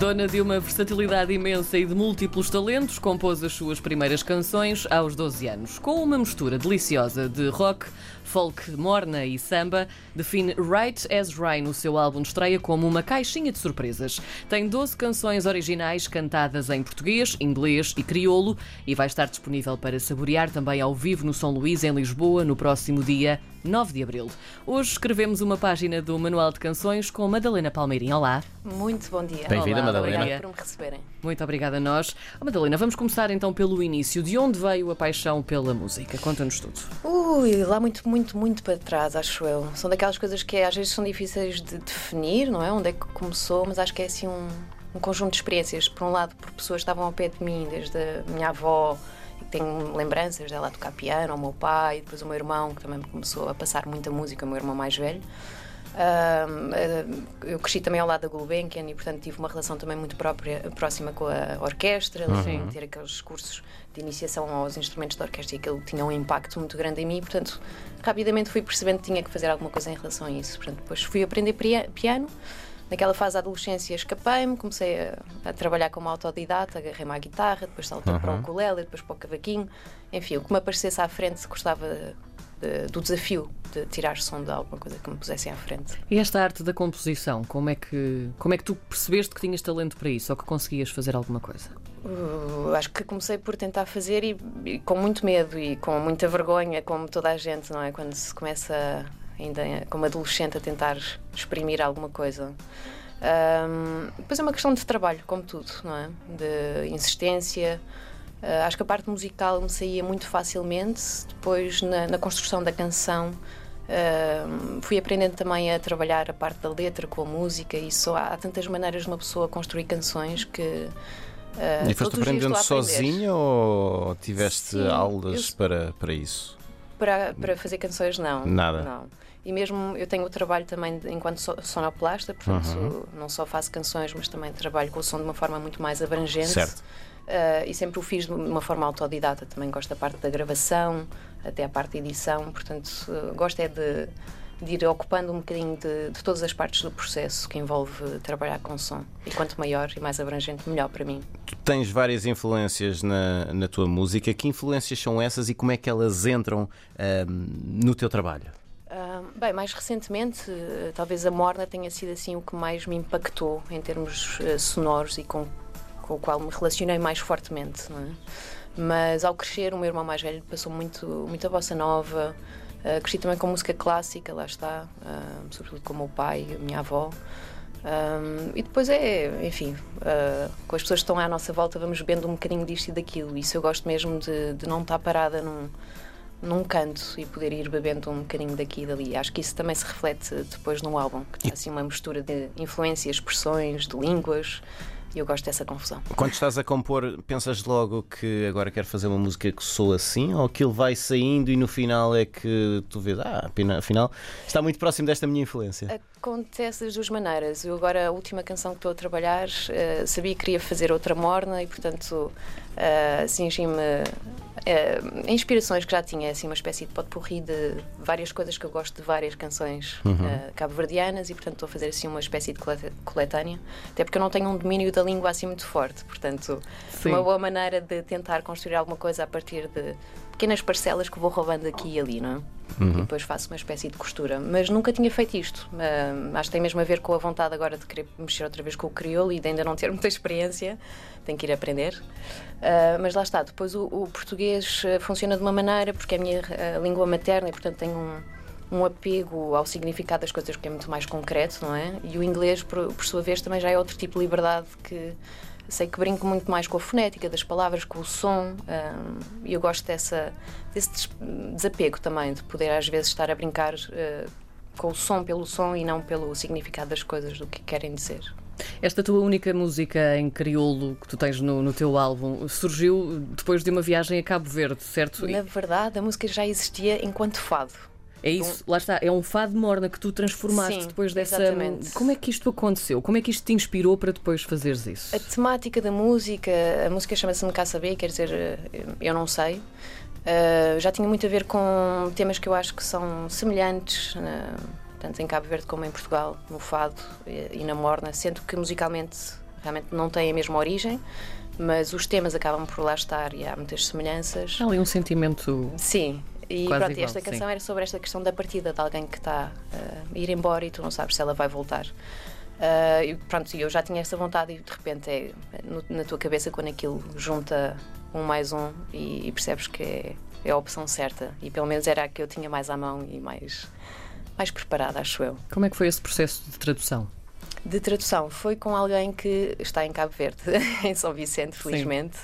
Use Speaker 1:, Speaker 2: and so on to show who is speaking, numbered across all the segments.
Speaker 1: Dona de uma versatilidade imensa e de múltiplos talentos, compôs as suas primeiras canções aos 12 anos. Com uma mistura deliciosa de rock, folk, morna e samba, define Right as Rain, o seu álbum de estreia, como uma caixinha de surpresas. Tem 12 canções originais cantadas em português, inglês e crioulo e vai estar disponível para saborear também ao vivo no São Luís, em Lisboa, no próximo dia 9 de abril. Hoje escrevemos uma página do Manual de Canções com Madalena Palmeirinho. Olá.
Speaker 2: Muito bom dia.
Speaker 3: Bem-vinda,
Speaker 1: Olá,
Speaker 3: Madalena.
Speaker 2: Obrigada por me receberem.
Speaker 1: Muito obrigada a nós. Oh, Madalena, vamos começar então pelo início. De onde veio a paixão pela música? Conta-nos tudo.
Speaker 2: Ui, lá muito, muito, muito para trás, acho eu. São daquelas coisas que às vezes são difíceis de definir, não é? Onde é que começou, mas acho que é assim um, um conjunto de experiências. Por um lado, por pessoas que estavam ao pé de mim, desde a minha avó, que tenho lembranças dela a tocar piano, o meu pai, depois o meu irmão, que também me começou a passar muita música, o meu irmão mais velho. Eh, eu cresci também ao lado da Gulbenkian e, portanto, tive uma relação também muito própria, próxima com a orquestra, uhum. ter aqueles cursos de iniciação aos instrumentos da orquestra e aquilo tinha um impacto muito grande em mim. Portanto, rapidamente fui percebendo que tinha que fazer alguma coisa em relação a isso. Portanto, depois fui aprender piano. Naquela fase da adolescência escapei-me, comecei a, a, trabalhar como autodidata, agarrei-me à guitarra, depois saltei uhum. para o ukulele, depois para o cavaquinho. Enfim, o que me aparecesse à frente gostava do desafio de tirar som de alguma coisa que me pusessem à frente.
Speaker 1: E esta arte da composição, como é que, como é que tu percebeste que tinhas talento para isso ou que conseguias fazer alguma coisa?
Speaker 2: Uh, acho que comecei por tentar fazer e, e, com muito medo e com muita vergonha, como toda a gente, não é? Quando se começa ainda como adolescente a tentar exprimir alguma coisa. Um, depois é uma questão de trabalho, como tudo, não é? De insistência. Uh, acho que a parte musical me saía muito facilmente. Depois, na, na construção da canção, uh, fui aprendendo também a trabalhar a parte da letra com a música. E só há, há tantas maneiras de uma pessoa construir canções que.
Speaker 3: Uh, e foste aprendendo sozinha ou tiveste Sim, aulas eu... para, para isso?
Speaker 2: Para, para fazer canções, não.
Speaker 3: Nada.
Speaker 2: Não. E mesmo eu tenho o trabalho também enquanto sonoplasta, portanto, uhum. não só faço canções, mas também trabalho com o som de uma forma muito mais abrangente.
Speaker 3: Certo.
Speaker 2: Uh, e sempre o fiz de uma forma autodidata. Também gosto da parte da gravação, até a parte da edição, portanto, uh, gosto é de, de, ir ocupando um bocadinho de, de, todas as partes do processo que envolve trabalhar com som. E quanto maior e mais abrangente, melhor para mim.
Speaker 3: Tu tens várias influências na, na tua música. Que influências são essas e como é que elas entram uh, no teu trabalho?
Speaker 2: bem, mais recentemente, talvez a Morna tenha sido assim o que mais me impactou em termos sonoros e com com o qual me relacionei mais fortemente. É? Mas ao crescer, o meu irmão mais velho passou muito, muita bossa nova. Uh, cresci também com música clássica, lá está, uh, sobretudo com o meu pai a minha avó. Um, e depois é, enfim, uh, com as pessoas que estão à nossa volta, vamos bebendo um bocadinho disto e daquilo. Isso eu gosto mesmo de, de não estar parada num, num canto e poder ir bebendo um bocadinho daqui e dali. Acho que isso também se reflete depois no álbum, que tem assim uma mistura de influências, expressões, de línguas. E eu gosto dessa confusão.
Speaker 3: Quando estás a compor, pensas logo que agora quero fazer uma música que sou assim? Ou aquilo vai saindo e no final é que tu vês, ah, afinal está muito próximo desta minha influência?
Speaker 2: Acontece das duas maneiras. Eu agora, a última canção que estou a trabalhar, uh, sabia que queria fazer outra morna e, portanto, uh, cingi-me uh, inspirações que já tinha, assim, uma espécie de potpourri de várias coisas que eu gosto de várias canções uhum. uh, cabo-verdianas e, portanto, estou a fazer assim uma espécie de coletânea, até porque eu não tenho um domínio da língua assim muito forte, portanto, Sim. uma boa maneira de tentar construir alguma coisa a partir de pequenas parcelas que vou roubando aqui e ali, não é? Uhum. E depois faço uma espécie de costura. Mas nunca tinha feito isto. Uh, acho que tem mesmo a ver com a vontade agora de querer mexer outra vez com o crioulo e de ainda não ter muita experiência. Tenho que ir aprender. Uh, mas lá está, depois o, o, português ah, funciona de uma maneira porque é a minha língua materna e, portanto, tenho um, um apego ao significado das coisas que é muito mais concreto, não é? E o inglês, por, por sua vez, também já é outro tipo de liberdade que sei que brinco muito mais com a fonética das palavras, com o som, e eu gosto dessa, desse desapego também, de poder às vezes estar a brincar uh, com o som pelo som e não pelo significado das coisas, do que querem dizer.
Speaker 1: Esta tua única música em crioulo que tu tens no, no, teu álbum surgiu depois de uma viagem a Cabo Verde, certo?
Speaker 2: Na verdade, a música já existia enquanto fado.
Speaker 1: É isso, lá está, é um fado morna que tu transformaste
Speaker 2: Sim,
Speaker 1: depois dessa.
Speaker 2: Exatamente.
Speaker 1: Como é que isto aconteceu? Como é que isto te inspirou para depois fazeres isso?
Speaker 2: A temática da música, a música chama-se Me Cá Saber, quer dizer, eh, eu não sei. Uh, já tinha muito a ver com temas que eu acho que são semelhantes, uh, tanto em Cabo Verde como em Portugal, no fado e, e na morna, sendo que musicalmente realmente não têm a mesma origem, mas os temas acabam por lá estar e há muitas semelhanças.
Speaker 1: Há ali um sentimento.
Speaker 2: Sim, e
Speaker 1: Quase
Speaker 2: pronto,
Speaker 1: igual,
Speaker 2: esta canção
Speaker 1: sim.
Speaker 2: era sobre esta questão da partida de alguém que está uh, a ir embora e tu não sabes se ela vai voltar. Uh, e pronto, eu já tinha essa vontade e de repente é no- na tua cabeça quando aquilo junta um mais um e, e percebes que é, é a opção certa. E pelo menos era a que eu tinha mais à mão e mais, mais preparada, acho eu.
Speaker 1: Como é que foi esse processo de tradução?
Speaker 2: De tradução, foi com alguém que está em Cabo Verde, em São Vicente, felizmente.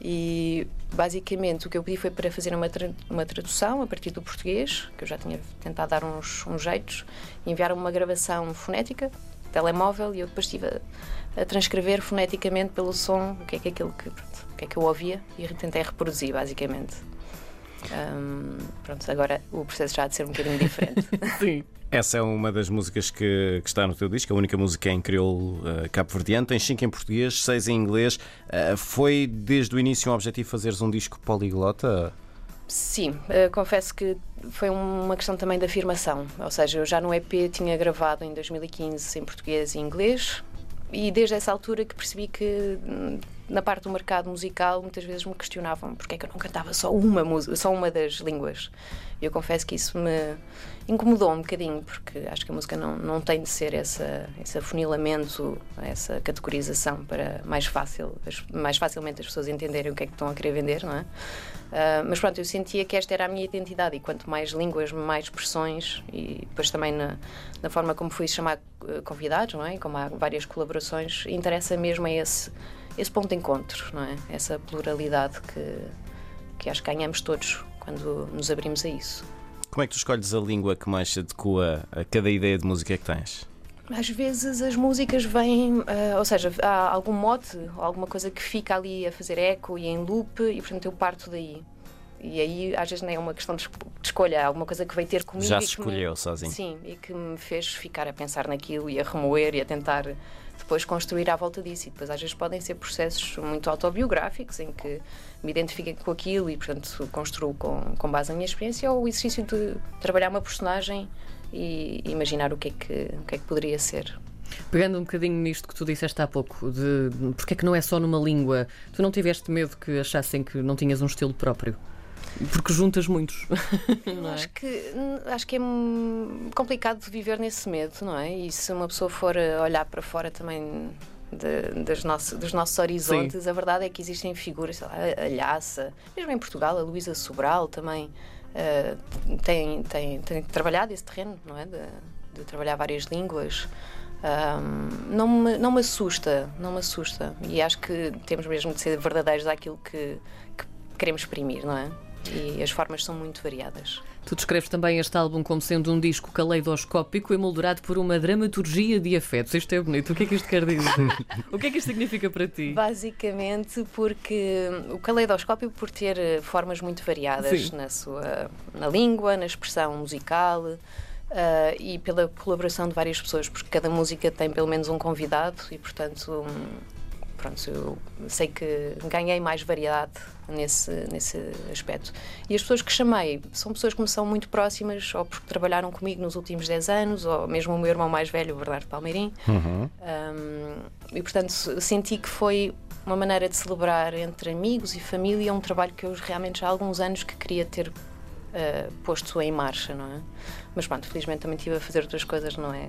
Speaker 2: E basicamente o que eu pedi foi para fazer uma, tra- uma tradução a partir do português, que eu já tinha tentado dar uns, uns jeitos, e enviar uma gravação fonética, telemóvel, e eu depois estive a, a transcrever foneticamente pelo som o que é que aquilo que, pronto, o que é que eu ouvia e tentei reproduzir, basicamente. Hum, pronto, agora o processo já há de ser um bocadinho diferente.
Speaker 1: Sim.
Speaker 3: Essa é uma das músicas que, que está no teu disco, a única música em crioulo uh, cabo-verdiano. Tens cinco em português, seis em inglês. Uh, foi desde o início um objetivo fazeres um disco poliglota?
Speaker 2: Sim, eh, confesso que foi uma questão também de afirmação. Ou seja, eu já no EP tinha gravado em 2015 em português e inglês, e desde essa altura que percebi que hum, na parte do mercado musical muitas vezes me questionavam porque é que eu não cantava só uma música, só uma das línguas. E eu confesso que isso me incomodou um bocadinho, porque acho que a música não, não tem de ser essa, esse afunilamento, essa categorização para mais, fácil, mais facilmente as pessoas entenderem o que é que estão a querer vender, não é? Ah, mas pronto, eu sentia que esta era a minha identidade e quanto mais línguas, mais expressões e depois também na, na forma como fui chamar eh, convidados, não é? E Como há várias colaborações, interessa mesmo é esse, esse ponto de encontro, não é? Essa pluralidade que, que acho que ganhamos todos quando nos abrimos a isso.
Speaker 3: Como é que tu escolhes a língua que mais se adequa a cada ideia de música que tens?
Speaker 2: Às vezes as músicas vêm, ah, ou seja, há algum mote, alguma coisa que fica ali a fazer eco e em loop, e portanto eu parto daí. E aí às vezes nem é uma questão de esco- de escolha, há alguma coisa que veio ter comigo.
Speaker 3: Já se
Speaker 2: que me-
Speaker 3: escolheu sozinho.
Speaker 2: Sim, e que me fez ficar a pensar naquilo e a remoer e a tentar depois construir à volta disso. E depois às vezes podem ser processos muito autobiográficos em que me identifiquem com aquilo e, portanto, construo com, com base na minha experiência ou o exercício de trabalhar uma personagem e imaginar o que é que, o que, é que poderia ser.
Speaker 1: Pegando um bocadinho nisto que tu disseste há pouco, de porque é que não é só numa língua, tu não tiveste medo que achassem que não tinhas um estilo próprio? Porque juntas muitos. não é?
Speaker 2: Acho que, hum, acho que é hum, complicado viver nesse medo, não é? E se uma pessoa for a olhar para fora também de- das nosso- dos nossos horizontes, a verdade é que existem figuras, sei lá, a Lhaça, mesmo em Portugal, a Luísa Sobral também eh, tem, tem, tem trabalhado esse terreno, não é? De, de trabalhar várias línguas. Ahm, não, me, não me assusta, não me assusta. E acho que temos mesmo de ser verdadeiros àquilo que, que queremos exprimir, não é? E as formas são muito variadas.
Speaker 1: Tu descreves também este álbum como sendo um disco caleidoscópico emoldurado por uma dramaturgia de afetos. Isto é bonito. O que é que isto quer dizer? o que é que isto significa para ti?
Speaker 2: Basicamente porque o caleidoscópio por ter eh, formas muito variadas
Speaker 1: Sim.
Speaker 2: na sua na língua, na expressão musical eh, e pela colaboração de várias pessoas, porque cada música tem pelo menos um convidado e portanto hum, pronto, eu sei que ganhei mais variedade nesse, nesse aspecto. E as pessoas que chamei são pessoas que me são muito próximas, ou porque trabalharam comigo nos últimos 10 anos, ou mesmo o meu irmão mais velho, o Bernardo Palmeirim.
Speaker 3: Uhum.
Speaker 2: Um, e portanto senti que foi uma maneira de celebrar entre amigos e família um trabalho que eu realmente já há alguns anos que queria ter uh, posto em marcha, não é? Mas pronto, felizmente também estive a fazer outras coisas, não é?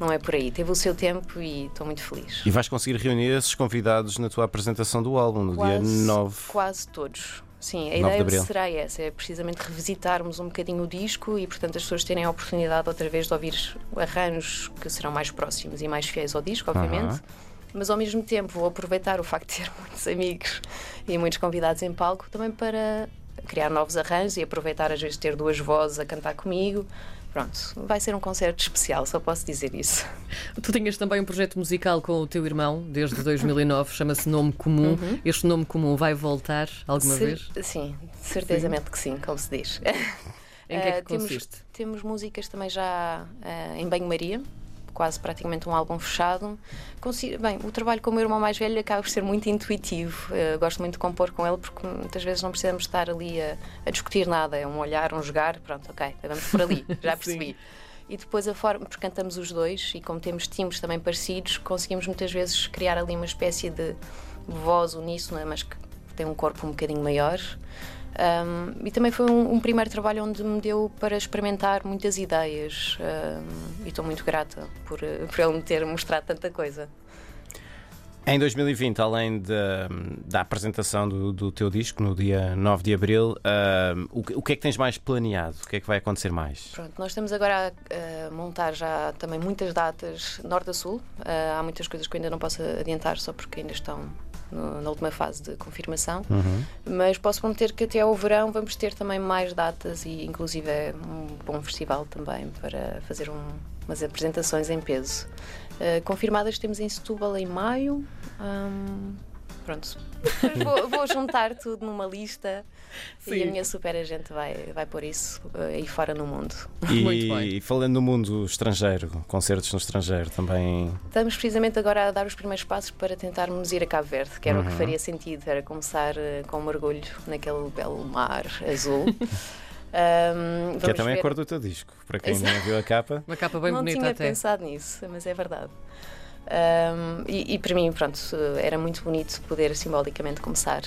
Speaker 2: Não é por aí. Teve o seu tempo e estou muito feliz.
Speaker 3: E vais conseguir reunir esses convidados na tua apresentação do álbum, no dia 9.
Speaker 2: Quase todos. Sim, a
Speaker 3: 9 de
Speaker 2: ideia será essa, é precisamente revisitarmos um bocadinho o disco e, portanto, as pessoas terem a oportunidade outra vez de ouvir arranjos que serão mais próximos e mais fiéis ao disco, obviamente. Mas ao mesmo tempo vou aproveitar o facto de ter muitos amigos e muitos convidados em palco também para criar novos arranjos e aproveitar às vezes ter duas vozes a cantar comigo. Pronto, vai ser um concerto especial, só posso dizer isso.
Speaker 1: Tu tinhas também um projeto musical com o teu irmão desde 2009, chama-se Nome Comum. Este nome comum vai voltar alguma
Speaker 2: Cer-
Speaker 1: vez?
Speaker 2: Sim, certezamente que sim, como se diz.
Speaker 1: Em que é que
Speaker 2: temos,
Speaker 1: consiste?
Speaker 2: temos músicas também já eh, em banho-maria, quase praticamente um álbum fechado. Consi- Bem, o trabalho com o meu irmão mais velho acaba por ser muito intuitivo. Eh, gosto muito de compor com ele porque muitas vezes não precisamos estar ali a, a discutir nada. É um olhar, um jogar, pronto, ok, vamos por ali, já percebi. E depois a forma, porque cantamos os dois e como temos timbres também parecidos, conseguimos muitas vezes criar ali uma espécie de voz uníssona, mas que tem um corpo um bocadinho maior. Um, e também foi um, um, primeiro trabalho onde me deu para experimentar muitas ideias um, e estou muito grata por, por ele me ter mostrado tanta coisa.
Speaker 3: Em 2020, além de, da apresentação do, do, teu disco no dia 9 de abril, uh, o, o, que é que tens mais planeado? O que é que vai acontecer mais?
Speaker 2: Pronto, nós estamos agora a, montar já também muitas datas norte a sul. Uh, há muitas coisas que eu ainda não posso adiantar só porque ainda estão no, na última fase de confirmação. Uhum. Mas posso prometer que até ao verão vamos ter também mais datas e inclusive é um bom festival também para fazer um, umas apresentações em peso. Uh, confirmadas temos em Setúbal em maio. Um, pronto, vou, vou, juntar tudo numa lista Sim. e a minha super agente vai, vai pôr isso uh, aí fora no mundo.
Speaker 3: E, e falando no mundo estrangeiro, concertos no estrangeiro também.
Speaker 2: Estamos precisamente agora a dar os primeiros passos para tentarmos ir a Cabo Verde, que era uhum. o que uhum. faria sentido, era começar uh, com um mergulho naquele belo mar azul.
Speaker 3: Um, que é também ver. a cor do teu disco, para quem não viu a capa.
Speaker 1: Uma capa bem
Speaker 2: não
Speaker 1: bonita
Speaker 2: tinha
Speaker 1: até.
Speaker 2: pensado nisso, mas é verdade. Um, e, e, para mim, pronto, era muito bonito poder simbolicamente começar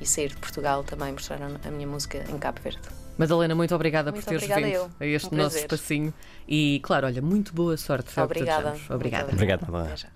Speaker 2: e sair de Portugal também mostrar a minha música em Cabo Verde.
Speaker 1: Madalena, muito obrigada muito por teres obrigada vindo eu. a este um nosso espacinho. E, claro, olha, muito boa sorte.
Speaker 2: Obrigada.
Speaker 1: Obrigada.
Speaker 3: Obrigada, Madalena.